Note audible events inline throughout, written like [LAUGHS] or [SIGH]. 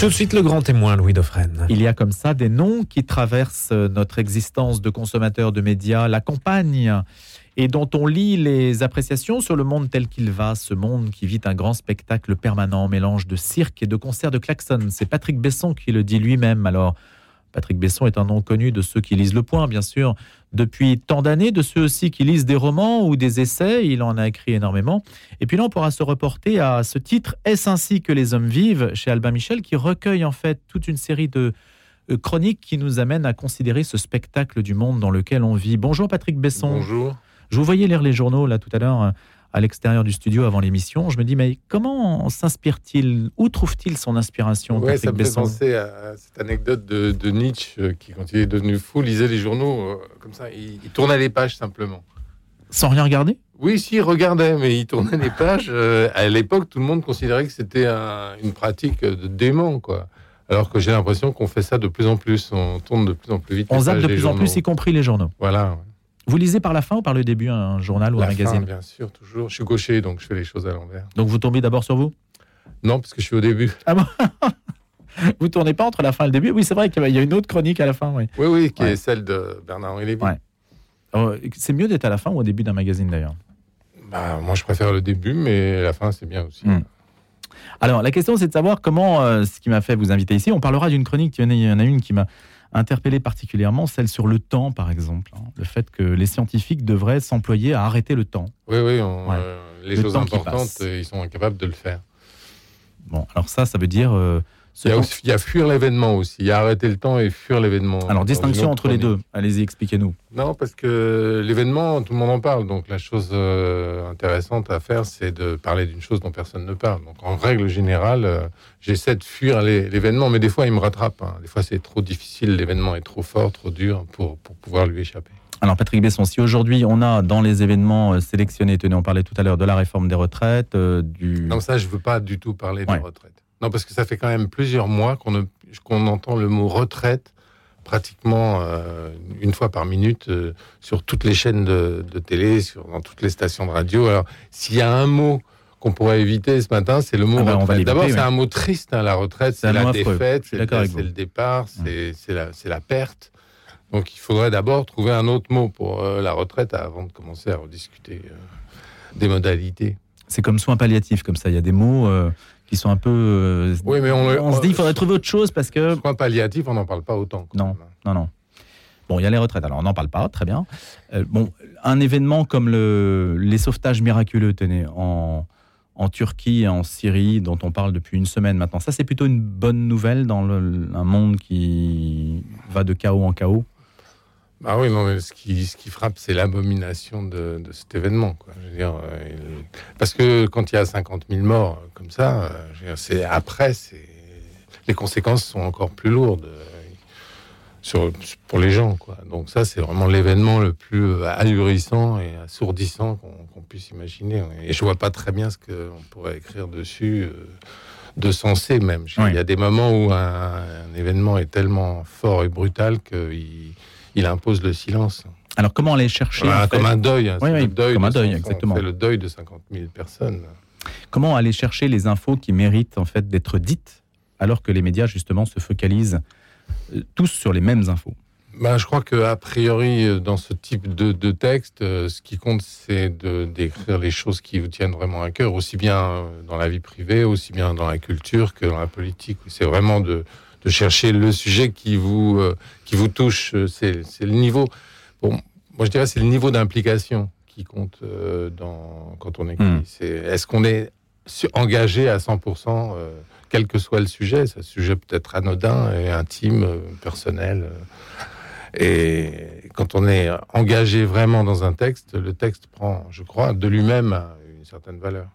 Tout de suite le grand témoin, Louis Dauphren. Il y a comme ça des noms qui traversent notre existence de consommateurs de médias, la campagne, et dont on lit les appréciations sur le monde tel qu'il va, ce monde qui vit un grand spectacle permanent, mélange de cirque et de concerts de klaxon. C'est Patrick Besson qui le dit lui-même. Alors, Patrick Besson est un nom connu de ceux qui lisent Le Point, bien sûr, depuis tant d'années, de ceux aussi qui lisent des romans ou des essais. Il en a écrit énormément. Et puis là, on pourra se reporter à ce titre Est-ce ainsi que les hommes vivent chez Albin Michel, qui recueille en fait toute une série de euh, chroniques qui nous amènent à considérer ce spectacle du monde dans lequel on vit. Bonjour Patrick Besson. Bonjour. Je vous voyais lire les journaux là tout à l'heure à l'extérieur du studio avant l'émission. Je me dis, mais comment s'inspire-t-il Où trouve-t-il son inspiration ouais, Ça me fait penser à cette anecdote de, Nietzsche euh, qui, quand il est devenu fou, lisait les journaux euh, comme ça. Il, tournait les pages simplement. Sans rien regarder? Oui, si, il regardait, mais il tournait les pages. [LAUGHS] Euh, à l'époque, tout le monde considérait que c'était une pratique de dément, quoi. Alors que j'ai l'impression qu'on fait ça de plus en plus. On tourne de plus en plus vite. On zappe de plus en plus, y compris les journaux. Voilà. Vous lisez par la fin ou par le début un journal ou un magazine Bien sûr, toujours. Je suis gaucher, donc je fais les choses à l'envers. Donc vous tombez d'abord sur vous Non, parce que je suis au début. Ah bon [LAUGHS] Vous tournez pas entre la fin et le début? Oui, c'est vrai qu'il y a une autre chronique à la fin. Oui, oui, oui qui est celle de Bernard-Henri Lévy. Oh, c'est mieux d'être à la fin ou au début d'un magazine d'ailleurs? Bah, Moi, je préfère le début, mais la fin, c'est bien aussi. Hmm. Alors, la question, c'est de savoir comment, euh, ce qui m'a fait vous inviter ici, on parlera d'une chronique, il y en a une qui m'a interpellé particulièrement, celle sur le temps, par exemple. Hein. Le fait que les scientifiques devraient s'employer à arrêter le temps. Oui, oui, euh, les choses importantes, ils sont incapables de le faire. Bon, alors ça, ça veut dire euh, il y, a fuir l'événement aussi. Il y a arrêter le temps et fuir l'événement. Alors, distinction entre les deux. Allez-y, expliquez-nous. Non, parce que l'événement, tout le monde en parle. Donc, la chose euh, intéressante à faire, c'est de parler d'une chose dont personne ne parle. Donc, en règle générale, euh, j'essaie de fuir l'événement, mais des fois, il me rattrape. Hein. Des fois, c'est trop difficile. L'événement est trop fort, trop dur pour, pour pouvoir lui échapper. Alors Patrick Besson, si aujourd'hui on a dans les événements euh, sélectionnés, tenez, on parlait tout à l'heure de la réforme des retraites, du... Non, ça je veux pas du tout parler des retraites. Non, parce que ça fait quand même plusieurs mois qu'on entend le mot retraite pratiquement euh, une fois par minute euh, sur toutes les chaînes de, télé, sur, dans toutes les stations de radio. Alors, s'il y a un mot qu'on pourrait éviter ce matin, c'est le mot ah bah, retraite. D'abord, c'est un mot triste, hein, la retraite, c'est la défaite, c'est le, départ, c'est la, la, perte. Donc, il faudrait d'abord trouver un autre mot pour euh, la retraite avant de commencer à rediscuter des modalités. C'est comme soin palliatif, comme ça. Il y a des mots qui sont un peu. Euh, oui, mais on, se dit qu'il faudrait trouver autre chose parce que. Soins palliatif, on n'en parle pas autant. Non, non, non. Bon, il y a les retraites, alors on n'en parle pas, très bien. Euh, bon, un événement comme le, les sauvetages miraculeux, tenez, en, en Turquie et en Syrie, dont on parle depuis une semaine maintenant, ça c'est plutôt une bonne nouvelle dans un monde qui va de chaos en chaos? Bah oui, non, mais ce qui, ce qui frappe, c'est l'abomination de, de, cet événement. Quoi. Je veux dire, euh, parce que quand il y a 50 000 morts euh, comme ça, euh, c'est après, les conséquences sont encore plus lourdes sur, pour les gens. Quoi. Donc ça, c'est vraiment l'événement le plus ahurissant et assourdissant qu'on puisse imaginer. Et je vois pas très bien ce qu'on pourrait écrire dessus. de sensé même. Il y a des moments où un, un, événement est tellement fort et brutal qu'il il impose le silence. Alors comment aller chercher Comme un deuil, hein, oui, deuil comme un deuil, exactement. le deuil de 50 000 personnes. Comment aller chercher les infos qui méritent en fait d'être dites, alors que les médias justement se focalisent euh, tous sur les mêmes infos? Ben, je crois que a priori, euh, dans ce type de, de texte, euh, ce qui compte, c'est de d'écrire les choses qui vous tiennent vraiment à cœur, aussi bien dans la vie privée, aussi bien dans la culture que dans la politique. C'est vraiment de, de chercher le sujet qui vous, euh, qui vous touche. C'est le niveau. Bon, moi, je dirais c'est le niveau d'implication qui compte euh, dans, quand on écrit. C'est est-ce qu'on est engagé à 100%, euh, quel que soit le sujet? Ce sujet peut être anodin et intime, personnel. Et quand on est engagé vraiment dans un texte, le texte prend, je crois, de lui-même une certaine valeur.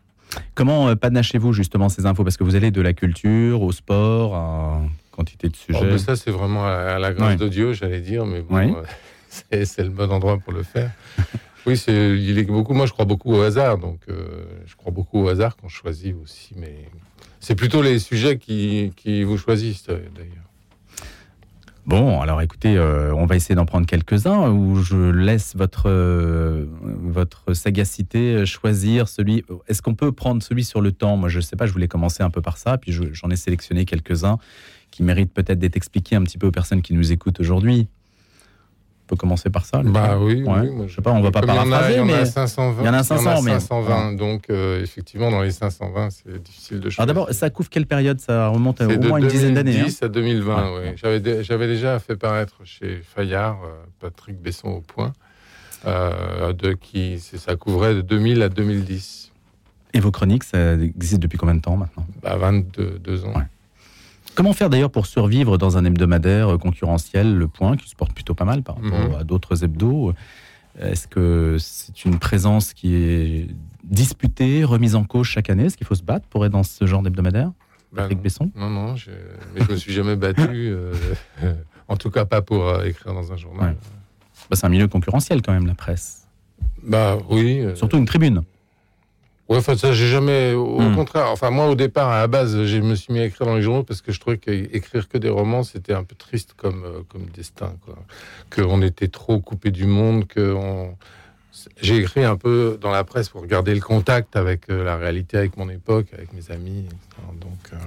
Comment panachez-vous justement ces infos? Parce que vous allez de la culture au sport, à quantité de sujets. Oh, ça, c'est vraiment à, la grâce de Dieu, j'allais dire, mais bon, [LAUGHS] c'est le bon endroit pour le faire. oui, c'est, il est beaucoup. Moi, je crois beaucoup au hasard, donc euh, je crois beaucoup au hasard qu'on choisit aussi, mais c'est plutôt les sujets qui, qui vous choisissent d'ailleurs. Bon, alors écoutez, euh, on va essayer d'en prendre quelques-uns où je laisse votre, euh, votre sagacité choisir celui. Est-ce qu'on peut prendre celui sur le temps? Moi, je ne sais pas, je voulais commencer un peu par ça, puis j'en ai sélectionné quelques-uns qui méritent peut-être d'être expliqués un petit peu aux personnes qui nous écoutent aujourd'hui peut commencer par ça. Bah oui, je sais pas, on va pas paraphraser, mais il y en a 520. Il y en a 500, mais 520, donc euh, effectivement dans les 520, c'est difficile de choisir. Alors d'abord, ça couvre quelle période? Ça remonte à au moins une dizaine d'années. 2010 hein. à 2020, oui. J'avais j'avais déjà fait paraître chez Fayard euh, Patrick Besson au point, euh, de qui ça couvrait de 2000 à 2010. Et vos chroniques, ça existe depuis combien de temps maintenant? Bah, 22 ans. Comment faire d'ailleurs pour survivre dans un hebdomadaire concurrentiel, Le Point, qui se porte plutôt pas mal par rapport mhm. à d'autres hebdos Est-ce que c'est une présence qui est disputée, remise en cause chaque année? Est-ce qu'il faut se battre pour être dans ce genre d'hebdomadaire? Ben Besson? Non, non, je... mais je me suis jamais battu. [LAUGHS] Euh, [LAUGHS] en tout cas, pas pour euh, écrire dans un journal. Bah, c'est un milieu concurrentiel quand même, la presse. Bah oui. Euh, Surtout une tribune. Ouais, enfin, ça, j'ai jamais. Au hmm. contraire, enfin, moi, au départ, à la base, je me suis mis à écrire dans les journaux parce que je trouvais qu'écrire que des romans, c'était un peu triste comme, euh, comme destin, quoi. Qu'on était trop coupé du monde, que on... J'ai écrit un peu dans la presse pour garder le contact avec euh, la réalité, avec mon époque, avec mes amis. Donc, euh,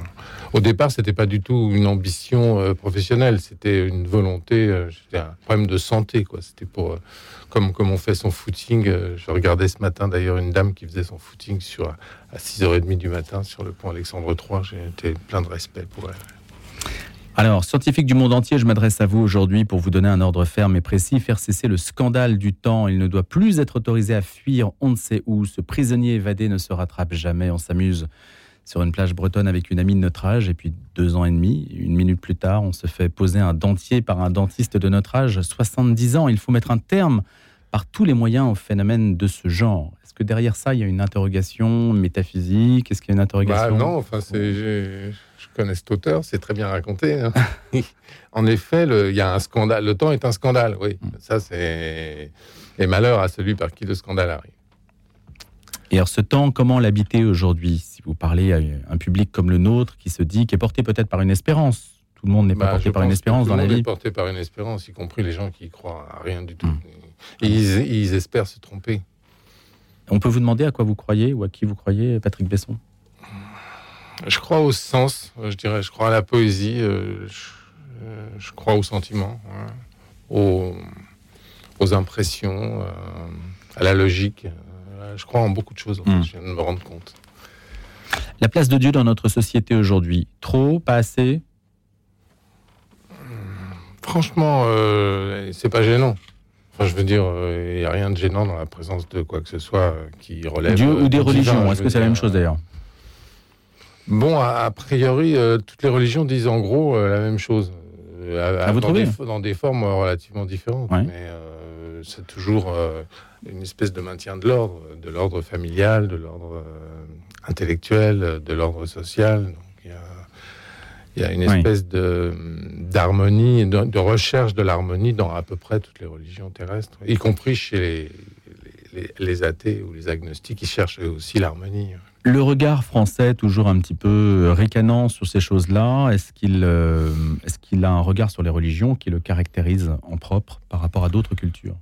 au départ, c'était pas du tout une ambition professionnelle, c'était une volonté, c'était un problème de santé, quoi. C'était pour comme, comme on fait son footing. Euh, je regardais ce matin d'ailleurs une dame qui faisait son footing sur, à 6h30 du matin sur le pont Alexandre III. J'ai été plein de respect pour elle. Alors, scientifique du monde entier, je m'adresse à vous aujourd'hui pour vous donner un ordre ferme et précis, faire cesser le scandale du temps. Il ne doit plus être autorisé à fuir on ne sait où. Ce prisonnier évadé ne se rattrape jamais. On s'amuse sur une plage bretonne avec une amie de notre âge, et puis deux ans et demi, une minute plus tard, on se fait poser un dentier par un dentiste de notre âge, 70 ans. Il faut mettre un terme par tous les moyens au phénomène de ce genre. Est-ce que derrière ça, il y a une interrogation métaphysique? Est-ce qu'il y a une interrogation? Bah Non, enfin, je connais cet auteur, c'est très bien raconté. Hein. [LAUGHS] en effet, il y a un scandale. Le temps est un scandale, oui. Mm. Ça, c'est. Et malheur à celui par qui le scandale arrive. Et alors, ce temps, comment l'habiter aujourd'hui? Vous parlez à un public comme le nôtre qui se dit, qui est porté peut-être par une espérance. Tout le monde n'est pas bah, porté par une espérance dans la vie. Tout le monde est porté par une espérance, y compris les gens qui croient à rien du tout. Hmm. ils, espèrent se tromper. On peut vous demander à quoi vous croyez ou à qui vous croyez, Patrick Besson? Je crois au sens, je dirais. Je crois à la poésie, euh, euh, je, crois au sentiment, hein, aux, impressions, euh, à la logique je crois en beaucoup de choses. Hmm. Je viens de me rendre compte. La place de Dieu dans notre société aujourd'hui, trop, pas assez? Franchement, euh, c'est pas gênant. Enfin, je veux dire, il euh, n'y a rien de gênant dans la présence de quoi que ce soit euh, qui relève. Dieu ou des religions, est-ce que c'est la même chose d'ailleurs? Bon, a, priori, toutes les religions disent en gros la même chose. À, vous dans, des, dans, des, formes relativement différentes. Mais c'est toujours une espèce de maintien de l'ordre, de l'ordre familial, de l'ordre euh, intellectuel, de l'ordre social. Donc, il y a, une espèce de d'harmonie, de, recherche de l'harmonie dans à peu près toutes les religions terrestres, y compris chez les, les, athées ou les agnostiques qui cherchent aussi l'harmonie. Le regard français, toujours un petit peu ricanant sur ces choses-là, est-ce qu'il euh, est qu'il a un regard sur les religions qui le caractérise en propre par rapport à d'autres cultures?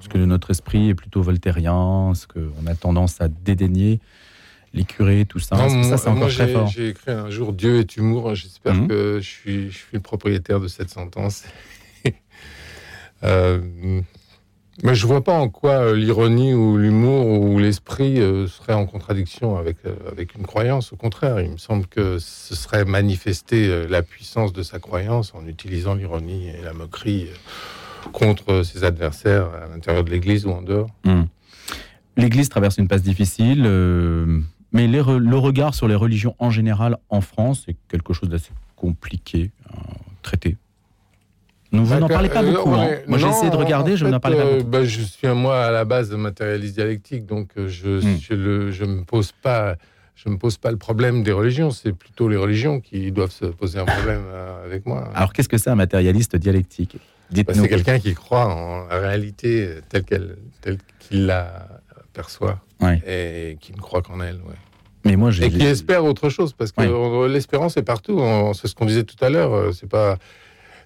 Est-ce que notre esprit est plutôt voltairien Est-ce qu'on a tendance à dédaigner les curés, tout ça Ça, c'est encore très fort. J'ai écrit un jour Dieu est humour. J'espère mhm. que je suis, je suis le propriétaire de cette sentence. [LAUGHS] euh, mais je vois pas en quoi euh, l'ironie ou l'humour ou l'esprit euh, serait en contradiction avec, euh, avec une croyance. Au contraire, il me semble que ce serait manifester la puissance de sa croyance en utilisant l'ironie et la moquerie contre ses adversaires à l'intérieur de l'Église ou en dehors. Hmm. L'Église traverse une passe difficile, euh, mais le regard sur les religions en général en France est quelque chose d'assez compliqué à traiter. Vous n'en parlez pas beaucoup. Hein. Moi, j'ai essayé de regarder, je n'en parlais pas euh, beaucoup. Bah, je suis, moi, à la base, matérialiste dialectique, donc euh, je ne hmm. me pose pas je me pose pas le problème des religions, c'est plutôt les religions qui doivent se poser un problème avec moi. Alors qu'est-ce que c'est un matérialiste dialectique? C'est quelqu'un qui croit en la réalité telle qu'elle, telle qu'il la perçoit et qui ne croit qu'en elle. Mais moi, et qui espère autre chose parce que l'espérance est partout. C'est ce qu'on disait tout à l'heure. Euh, c'est pas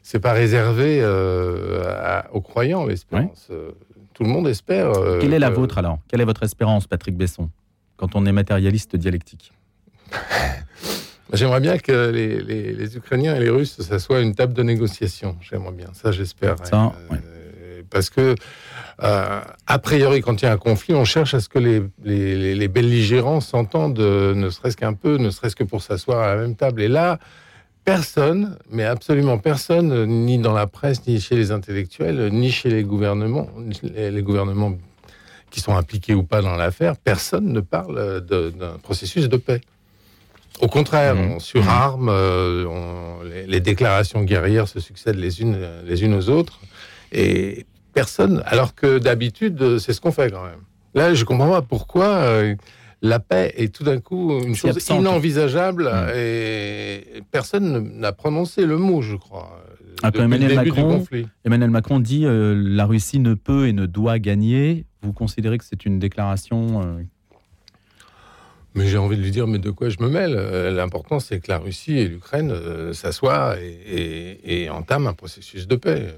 c'est pas réservé euh, aux croyants, l'espérance. Euh, tout le monde espère. Euh, Quelle est la vôtre alors? Quelle est votre espérance, Patrick Besson, quand on est matérialiste dialectique [LAUGHS] J'aimerais bien que les, Ukrainiens et les Russes, ça soit une table de négociation. J'aimerais bien, ça j'espère. Parce que, a priori, quand il y a un conflit, on cherche à ce que les, les belligérants s'entendent, ne serait-ce qu'un peu, ne serait-ce que pour s'asseoir à la même table. Et là, personne, mais absolument personne, ni dans la presse, ni chez les intellectuels, ni chez les gouvernements, les gouvernements qui sont impliqués ou pas dans l'affaire, personne ne parle d'un processus de paix. Au contraire, mmh. on surarme, euh, les, déclarations guerrières se succèdent les unes, les unes aux autres, et personne, alors que d'habitude, c'est ce qu'on fait quand même. Là, je comprends pas pourquoi. Euh, la paix est tout d'un coup une chose inenvisageable mm. et personne n'a prononcé le mot, je crois. Ah, Emmanuel, Macron, Emmanuel Macron dit euh, la Russie ne peut et ne doit gagner. Vous considérez que c'est une déclaration euh, mais j'ai envie de lui dire, mais de quoi je me mêle? Euh, L'important, c'est que la Russie et l'Ukraine s'assoient et, et, entament un processus de paix.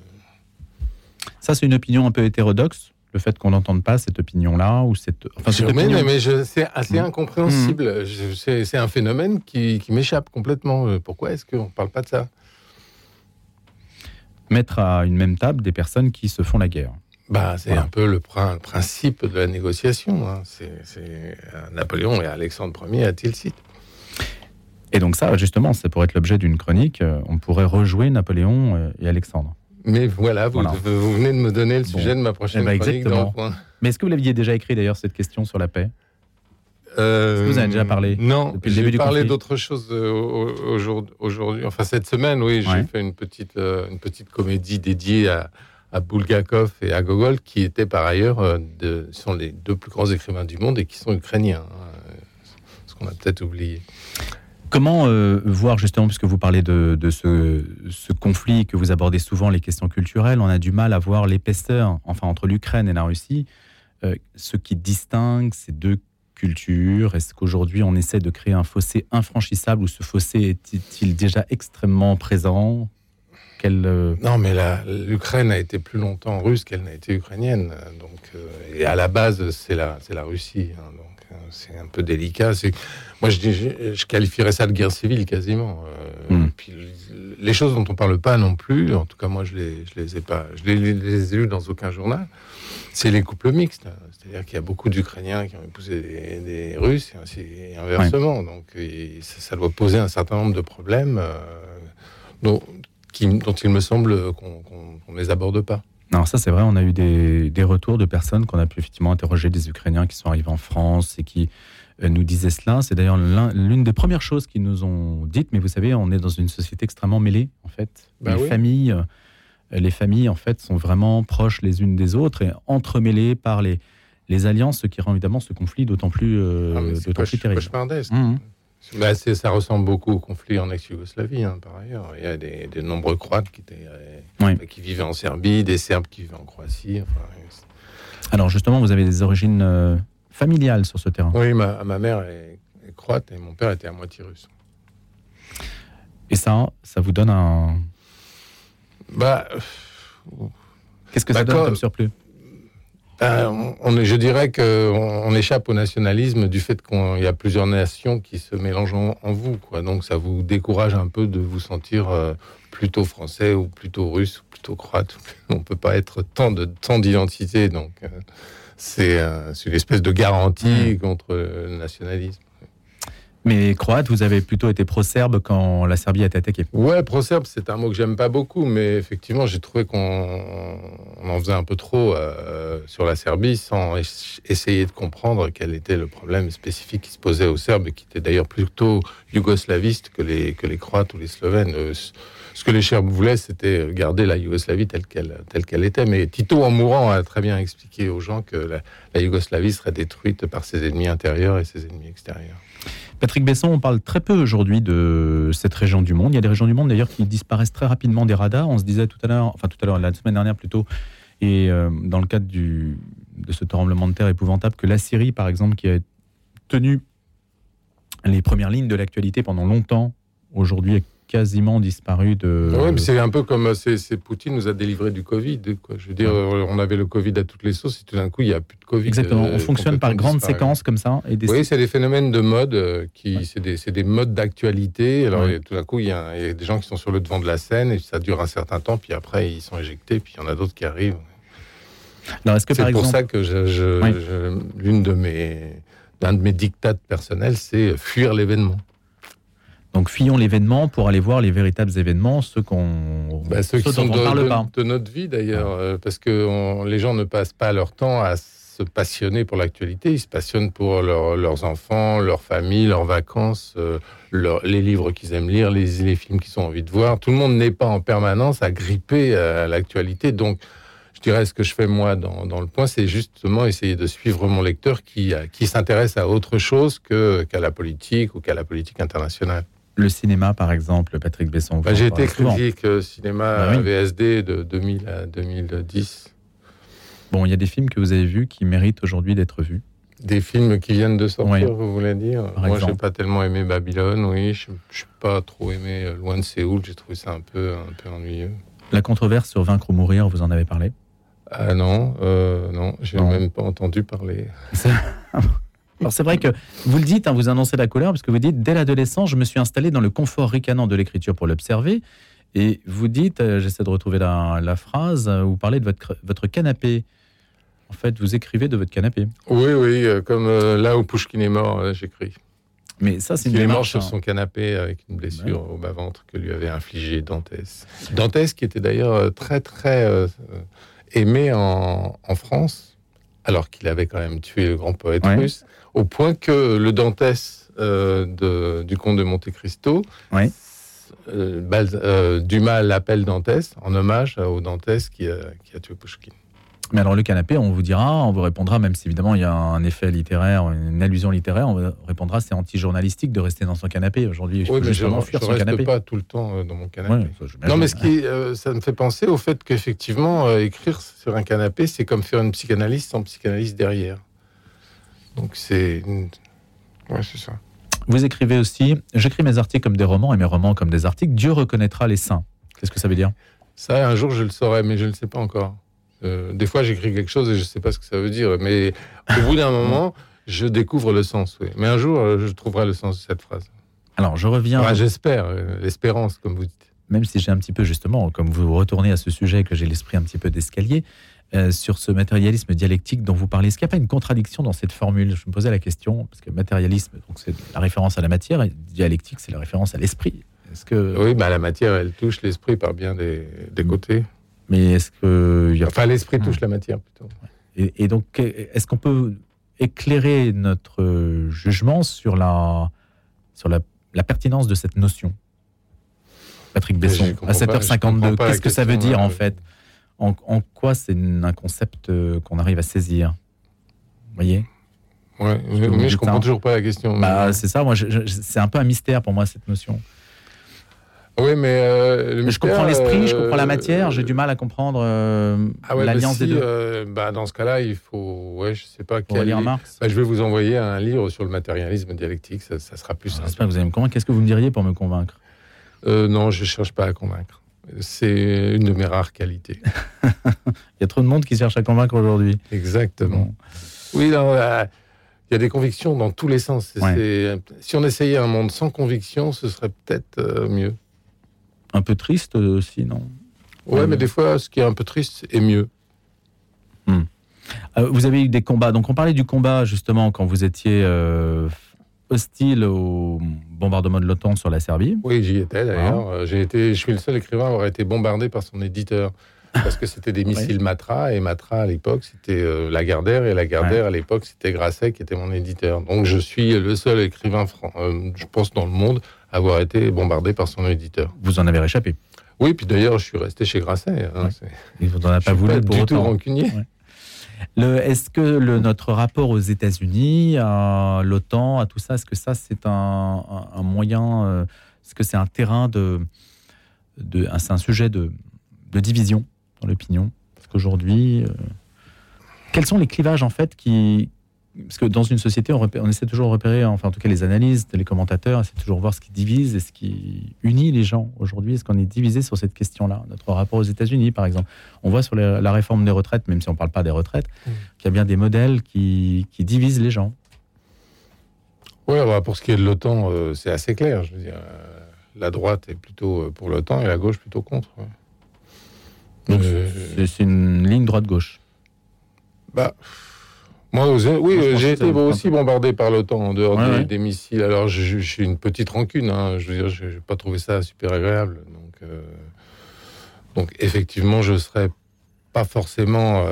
Ça, c'est une opinion un peu hétérodoxe le fait qu'on n'entende pas cette opinion-là ou cette. Enfin, mais, c'est assez mmh. incompréhensible. Mmh. C'est un phénomène qui, m'échappe complètement. Euh, pourquoi est-ce qu'on ne parle pas de ça? Mettre à une même table des personnes qui se font la guerre. Bah, c'est un peu le, principe de la négociation. Hein. C'est Napoléon et Alexandre Ier à Tilsit. Et donc ça, justement, c'est pour être l'objet d'une chronique. Euh, on pourrait rejouer Napoléon euh, et Alexandre. Mais voilà, vous, venez de me donner le sujet de ma prochaine eh ben, chronique Mais est-ce que vous l'aviez déjà écrit d'ailleurs cette question sur la paix? Euh, vous avez déjà parlé Non, depuis le début du parlé d'autre chose euh, aujourd'hui. Enfin, cette semaine, oui, j'ai fait une petite, euh, une petite comédie dédiée à, à Bulgakov et à Gogol, qui étaient par ailleurs de, sont les deux plus grands écrivains du monde et qui sont ukrainiens. Hein, ce qu'on a peut-être oublié. Comment euh, voir justement, puisque vous parlez de, ce, conflit que vous abordez souvent, les questions culturelles, on a du mal à voir l'épaisseur, enfin entre l'Ukraine et la Russie, euh, ce qui distingue ces deux cultures. Est-ce qu'aujourd'hui on essaie de créer un fossé infranchissable ou ce fossé est-il déjà extrêmement présent? Euh, Non, mais l'Ukraine a été plus longtemps russe qu'elle n'a été ukrainienne. Donc, et à la base, c'est la, la Russie. Hein, donc c'est un peu délicat. Moi, je, je, qualifierais ça de guerre civile quasiment. Euh, hmm. Puis les choses dont on parle pas non plus, en tout cas moi je les, je les ai pas, je les, les ai lues dans aucun journal. C'est les couples mixtes, c'est-à-dire qu'il y a beaucoup d'Ukrainiens qui ont épousé des, Russes et, inversement. Donc ça, doit poser un certain nombre de problèmes euh, dont, dont, il me semble qu'on ne les aborde pas. Non, ça c'est vrai, on a eu des, retours de personnes qu'on a pu effectivement interroger, des Ukrainiens qui sont arrivés en France et qui euh, nous disaient cela. C'est d'ailleurs l'une des premières choses qu'ils nous ont dites, mais vous savez, on est dans une société extrêmement mêlée, en fait. Bah les, familles, euh, les familles, en fait, sont vraiment proches les unes des autres et entremêlées par les, les alliances, ce qui rend évidemment ce conflit d'autant plus, euh, ah, plus terrible. Mmh. Bah, ça ressemble beaucoup au conflit en ex-Yougoslavie, hein, par ailleurs. Il y a des, nombreux Croates qui, étaient, euh, qui vivaient en Serbie, des Serbes qui vivaient en Croatie. Alors justement, vous avez des origines euh, familiales sur ce terrain Oui, ma, ma mère est, croate et mon père était à moitié russe. Et ça, ça vous donne un... Bah... Qu'est-ce que ça bah, donne comme surplus? Euh, on, je dirais qu'on on échappe au nationalisme du fait qu'il y a plusieurs nations qui se mélangent en, vous. Quoi. Donc ça vous décourage un peu de vous sentir euh, plutôt français ou plutôt russe ou plutôt croate. [LAUGHS] On ne peut pas être tant de tant d'identité. Donc euh, c'est une espèce de garantie mmh. contre le nationalisme. Mais croate, vous avez plutôt été pro-serbe quand la Serbie a été attaquée. Ouais, pro-serbe, c'est un mot que j'aime pas beaucoup, mais effectivement, j'ai trouvé qu'on en faisait un peu trop euh, sur la Serbie sans essayer de comprendre quel était le problème spécifique qui se posait aux Serbes, qui était d'ailleurs plutôt yougoslaviste que les, que les Croates ou les Slovènes. Euh, ce que les Serbes voulaient, c'était garder la Yougoslavie telle qu'elle telle qu'elle était. Mais Tito, en mourant, a très bien expliqué aux gens que la, la Yougoslavie serait détruite par ses ennemis intérieurs et ses ennemis extérieurs. Patrick Besson, on parle très peu aujourd'hui de cette région du monde. Il y a des régions du monde d'ailleurs qui disparaissent très rapidement des radars. On se disait tout à l'heure, enfin tout à l'heure, la semaine dernière plutôt, et euh, dans le cadre de ce tremblement de terre épouvantable, que la Syrie, par exemple, qui a tenu les premières lignes de l'actualité pendant longtemps, aujourd'hui quasiment disparu de. Oui, mais c'est un peu comme c'est, Poutine nous a délivré du Covid. Quoi. Je veux dire, on avait le Covid à toutes les sauces et tout d'un coup, il n'y a plus de Covid. Exactement. on fonctionne par grandes séquences comme ça. Et Oui, c'est des phénomènes de mode qui, c'est, des, des modes d'actualité. Alors tout d'un coup, il y, a, des gens qui sont sur le devant de la scène et ça dure un certain temps, puis après ils sont éjectés, puis il y en a d'autres qui arrivent. C'est pour ça que je, l'une de mes d'un de mes dictates personnels, c'est fuir l'événement. Donc fuyons l'événement pour aller voir les véritables événements, ceux qu'on bah, ceux, qui sont de, parle pas. de, notre vie d'ailleurs, euh, parce que les gens ne passent pas leur temps à se passionner pour l'actualité, ils se passionnent pour leurs enfants, leur famille, leurs vacances, euh, les livres qu'ils aiment lire, les, les films qu'ils ont envie de voir. Tout le monde n'est pas en permanence à gripper à l'actualité, donc je dirais ce que je fais moi dans, dans le point, c'est justement essayer de suivre mon lecteur qui, qui s'intéresse à autre chose qu'à la politique ou qu'à la politique internationale le cinéma, par exemple, Patrick Besson bah, J'ai été critique euh, cinéma bah VSD de 2000 à 2010. Bon, il y a des films que vous avez vus qui méritent aujourd'hui d'être vus. Des films qui viennent de sortir, vous voulez dire Moi, je n'ai pas tellement aimé Babylone, oui. Je n'ai pas trop aimé euh, Loin de Séoul. J'ai trouvé ça un peu, un peu ennuyeux. La controverse sur Vaincre ou Mourir, vous en avez parlé? Ah non, euh, non, j'ai même pas entendu parler. [LAUGHS] Alors c'est vrai que vous le dites, hein, vous annoncez la couleur, parce que vous dites, dès l'adolescence, je me suis installé dans le confort ricanant de l'écriture pour l'observer. Et vous dites, euh, j'essaie de retrouver la, phrase, euh, vous parlez de votre, votre canapé. En fait, vous écrivez de votre canapé. Oui, oui, euh, comme là où Pushkin est mort, j'écris. Mais ça, c'est une Il est mort sur hein. son canapé avec une blessure au bas-ventre que lui avait infligée Dantès. Dantès, qui était d'ailleurs très, très aimé en, en France, alors qu'il avait quand même tué le grand poète russe au point que le Dantès euh, du comte de Monte Cristo, euh, euh, Dumas l'appelle Dantès en hommage au Dantès qui a, tué Pushkin. Mais alors le canapé, on vous dira, on vous répondra, même si évidemment il y a un effet littéraire, une allusion littéraire, on vous répondra c'est anti-journalistique de rester dans son canapé. Aujourd'hui, je oui, peux justement fuir son canapé. pas tout le temps dans mon canapé. non, mais ce qui, ça me fait penser au fait qu'effectivement, écrire sur un canapé, c'est comme faire une psychanalyse sans psychanalyse derrière. Donc c'est. Ouais, c'est ça. Vous écrivez aussi J'écris mes articles comme des romans et mes romans comme des articles. Dieu reconnaîtra les saints. Qu'est-ce que ça veut dire? Ça, un jour, je le saurai, mais je ne le sais pas encore. Euh, des fois, j'écris quelque chose et je ne sais pas ce que ça veut dire. Mais au bout d'un moment, je découvre le sens. Oui. Mais un jour, euh, je trouverai le sens de cette phrase. Alors, je reviens. J'espère, euh, l'espérance, comme vous dites. Même si j'ai un petit peu, justement, comme vous retournez à ce sujet, que j'ai l'esprit un petit peu d'escalier, euh, sur ce matérialisme dialectique dont vous parlez. Est-ce qu'il n'y a pas une contradiction dans cette formule? Je me posais la question, parce que matérialisme, c'est la référence à la matière, et dialectique, c'est la référence à l'esprit. Que... Oui, bah, la matière, elle touche l'esprit par bien des, des côtés. Mais est-ce que... Y a... Enfin, l'esprit touche hmm. la matière, plutôt. Et, donc, est-ce qu'on peut éclairer notre jugement sur la, sur la, la pertinence de cette notion Patrick Besson, à 7h52, qu'est-ce que ça veut dire, en fait? En, quoi c'est un concept euh, qu'on arrive à saisir? Vous voyez? Ouais, mais je comprends toujours pas la question. Bah, c'est ça, moi, c'est un peu un mystère pour moi cette notion. Oui, mais, euh, je comprends l'esprit, je comprends la matière, j'ai du mal à comprendre euh, ah l'alliance bah des deux. bah, dans ce cas-là, il faut, ouais, je sais pas. Quel... lire Marx. Bah, je vais vous envoyer un livre sur le matérialisme dialectique, ça, sera plus ah, simple. Vous allez me convaincre. Qu'est-ce que vous me diriez pour me convaincre? Non, je cherche pas à convaincre. C'est une de mes rares qualités. [LAUGHS] il y a trop de monde qui cherche à convaincre aujourd'hui. Exactement. Oui, euh, il y a des convictions dans tous les sens. Si on essayait un monde sans conviction, ce serait peut-être euh, mieux. Un peu triste aussi, non? Ouais, mais des fois, ce qui est un peu triste est mieux. Hmm. Euh, vous avez eu des combats. Donc, on parlait du combat justement quand vous étiez hostile au bombardement de l'OTAN sur la Serbie. Oui, j'y étais d'ailleurs. Euh, j'ai été, je suis le seul écrivain à avoir été bombardé par son éditeur. Parce que c'était des [LAUGHS] missiles Matra, et Matra à l'époque c'était euh, Lagardère, et Lagardère à l'époque c'était Grasset qui était mon éditeur. Donc je suis le seul écrivain, euh, je pense, dans le monde avoir été bombardé par son éditeur. Vous en avez réchappé Oui, puis d'ailleurs je suis resté chez Grasset. Hein, Il vous en a pas voulu pour du autant. tout rancunier. Est-ce que le, notre rapport aux États-Unis, à l'OTAN, à tout ça, est-ce que ça c'est un, moyen, euh, est-ce que c'est un terrain de, de c'est un sujet de, de division dans l'opinion? Parce qu'aujourd'hui, euh, quels sont les clivages en fait qui, parce que dans une société, on, on, essaie toujours de repérer, enfin en tout cas les analystes, les commentateurs, essaient toujours de voir ce qui divise et ce qui unit les gens. Aujourd'hui, est-ce qu'on est divisé sur cette question-là? Notre rapport aux États-Unis, par exemple. On voit sur la réforme des retraites, même si on ne parle pas des retraites, mmh. qu'il y a bien des modèles qui, qui divisent les gens. Oui, pour ce qui est de l'OTAN, euh, c'est assez clair. Je veux dire, euh, la droite est plutôt euh, pour l'OTAN et la gauche plutôt contre. c'est une ligne droite-gauche. Bah, moi, oui, j'ai été aussi bombardé par l'OTAN en dehors des, missiles. Alors, j'ai une petite rancune. Hein. Je veux dire, je n'ai pas trouvé ça super agréable. Donc, donc effectivement, je serais pas forcément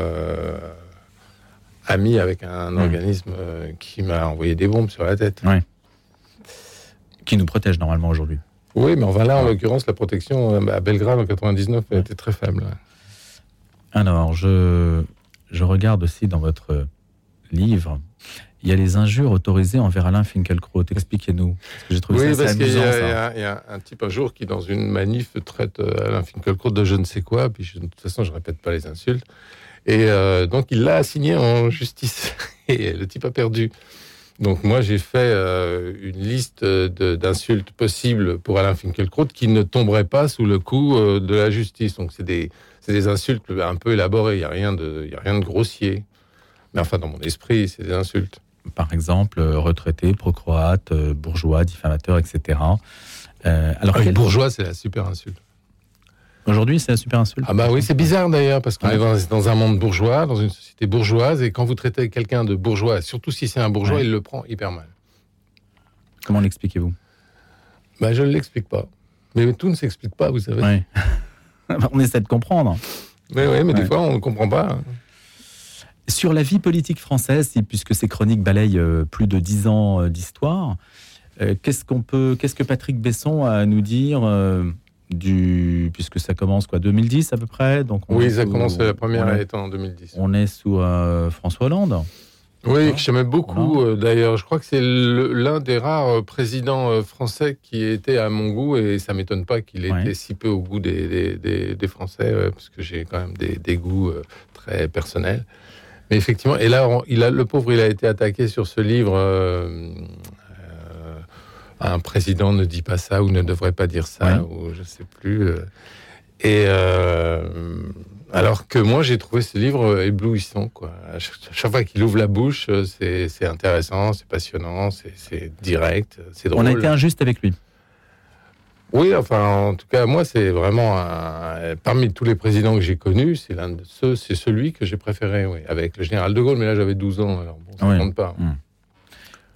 ami avec un hmm. organisme euh, qui m'a envoyé des bombes sur la tête. Qui nous protège normalement aujourd'hui. Oui, mais enfin là, en l'occurrence, la protection euh, à Belgrade en 99 a été très faible. Alors, je, je regarde aussi dans votre livre, il y a les injures autorisées envers Alain Finkielkraut. Expliquez-nous. J'ai trouvé oui, parce qu'il y, y, a un type un jour qui, dans une manif, traite euh, Alain Finkielkraut de je ne sais quoi. Puis de toute façon, je répète pas les insultes. Et euh, donc, il l'a assigné en justice. [LAUGHS] Et le type a perdu. Donc, moi, j'ai fait euh, une liste d'insultes possibles pour Alain Finkielkraut qui ne tomberait pas sous le coup euh, de la justice. Donc, c'est des, des, insultes un peu élaborées. Il n'y a, rien de, a rien de grossier. Mais enfin, dans mon esprit, c'est des insultes. Par exemple, retraité, pro-croate, bourgeois, diffamateur, etc. alors, ah, bourgeois, c'est la super insulte. Aujourd'hui, c'est un super insulte. Ah bah oui, c'est bizarre d'ailleurs, parce qu'on est dans, un monde bourgeois, dans une société bourgeoise, et quand vous traitez quelqu'un de bourgeois, surtout si c'est un bourgeois, il le prend hyper mal. Comment l'expliquez-vous? Bah, Je ne l'explique pas. Mais tout ne s'explique pas, vous savez. [LAUGHS] on essaie de comprendre. Mais oui, mais des fois, on ne comprend pas. Sur la vie politique française, puisque ces chroniques balayent euh, plus de dix ans euh, d'histoire, euh, qu'est-ce qu'on peut, qu'est-ce que Patrick Besson a à nous dire du puisque ça commence quoi 2010 à peu près donc oui ça commence la première est en 2010 on est sous euh, François Hollande. Oui que j'aimais beaucoup euh, d'ailleurs. Je crois que c'est l'un des rares présidents français qui était à mon goût et ça m'étonne pas qu'il ait été si peu au goût des, des, des, Français parce que j'ai quand même des, goûts très personnels mais effectivement et là il a le pauvre il a été attaqué sur ce livre un président ne dit pas ça ou ne devrait pas dire ça, ou je sais plus. Euh. Et euh, alors que moi, j'ai trouvé ce livre éblouissant. Quoi. chaque, fois qu'il ouvre la bouche, c'est intéressant, c'est passionnant, c'est direct, c'est drôle. On a été injuste avec lui. Oui, enfin, en tout cas, moi, c'est vraiment parmi tous les présidents que j'ai connus, c'est l'un de ceux, c'est celui que j'ai préféré, oui, avec le général de Gaulle. Mais là, j'avais 12 ans, alors bon, ça ne compte pas. Hmm.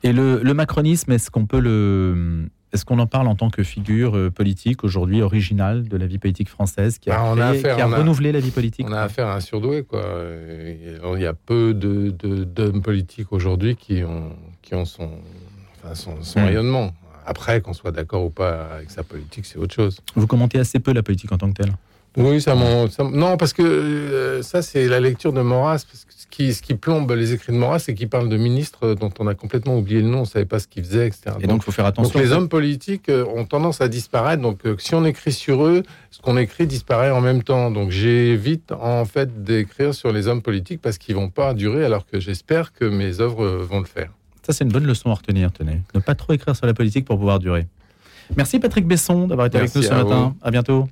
Et le, macronisme, est-ce qu'on peut le, est-ce qu'on en parle en tant que figure euh, politique aujourd'hui originale de la vie politique française qui a, bah, qui a renouvelé la vie politique? On a affaire à un surdoué, quoi. Il y a peu de, d'hommes politiques aujourd'hui qui ont, qui ont son, son, hmm. rayonnement. Après, qu'on soit d'accord ou pas avec sa politique, c'est autre chose. Vous commentez assez peu la politique en tant que telle oui, ça, non, parce que euh, ça, c'est la lecture de Maurras. Parce que ce, qui, ce qui plombe les écrits de Maurras, c'est qu'il parle de ministres dont on a complètement oublié le nom, on ne savait pas ce qu'ils faisaient, etc. Et donc, il faut faire attention. Donc, les hommes politiques euh, ont tendance à disparaître. Donc, euh, si on écrit sur eux, ce qu'on écrit disparaît en même temps. Donc, j'évite en fait d'écrire sur les hommes politiques parce qu'ils vont pas durer, alors que j'espère que mes œuvres vont le faire. Ça, c'est une bonne leçon à retenir, tenez. Ne pas trop écrire sur la politique pour pouvoir durer. Merci Patrick Besson d'avoir été avec nous ce matin. À bientôt.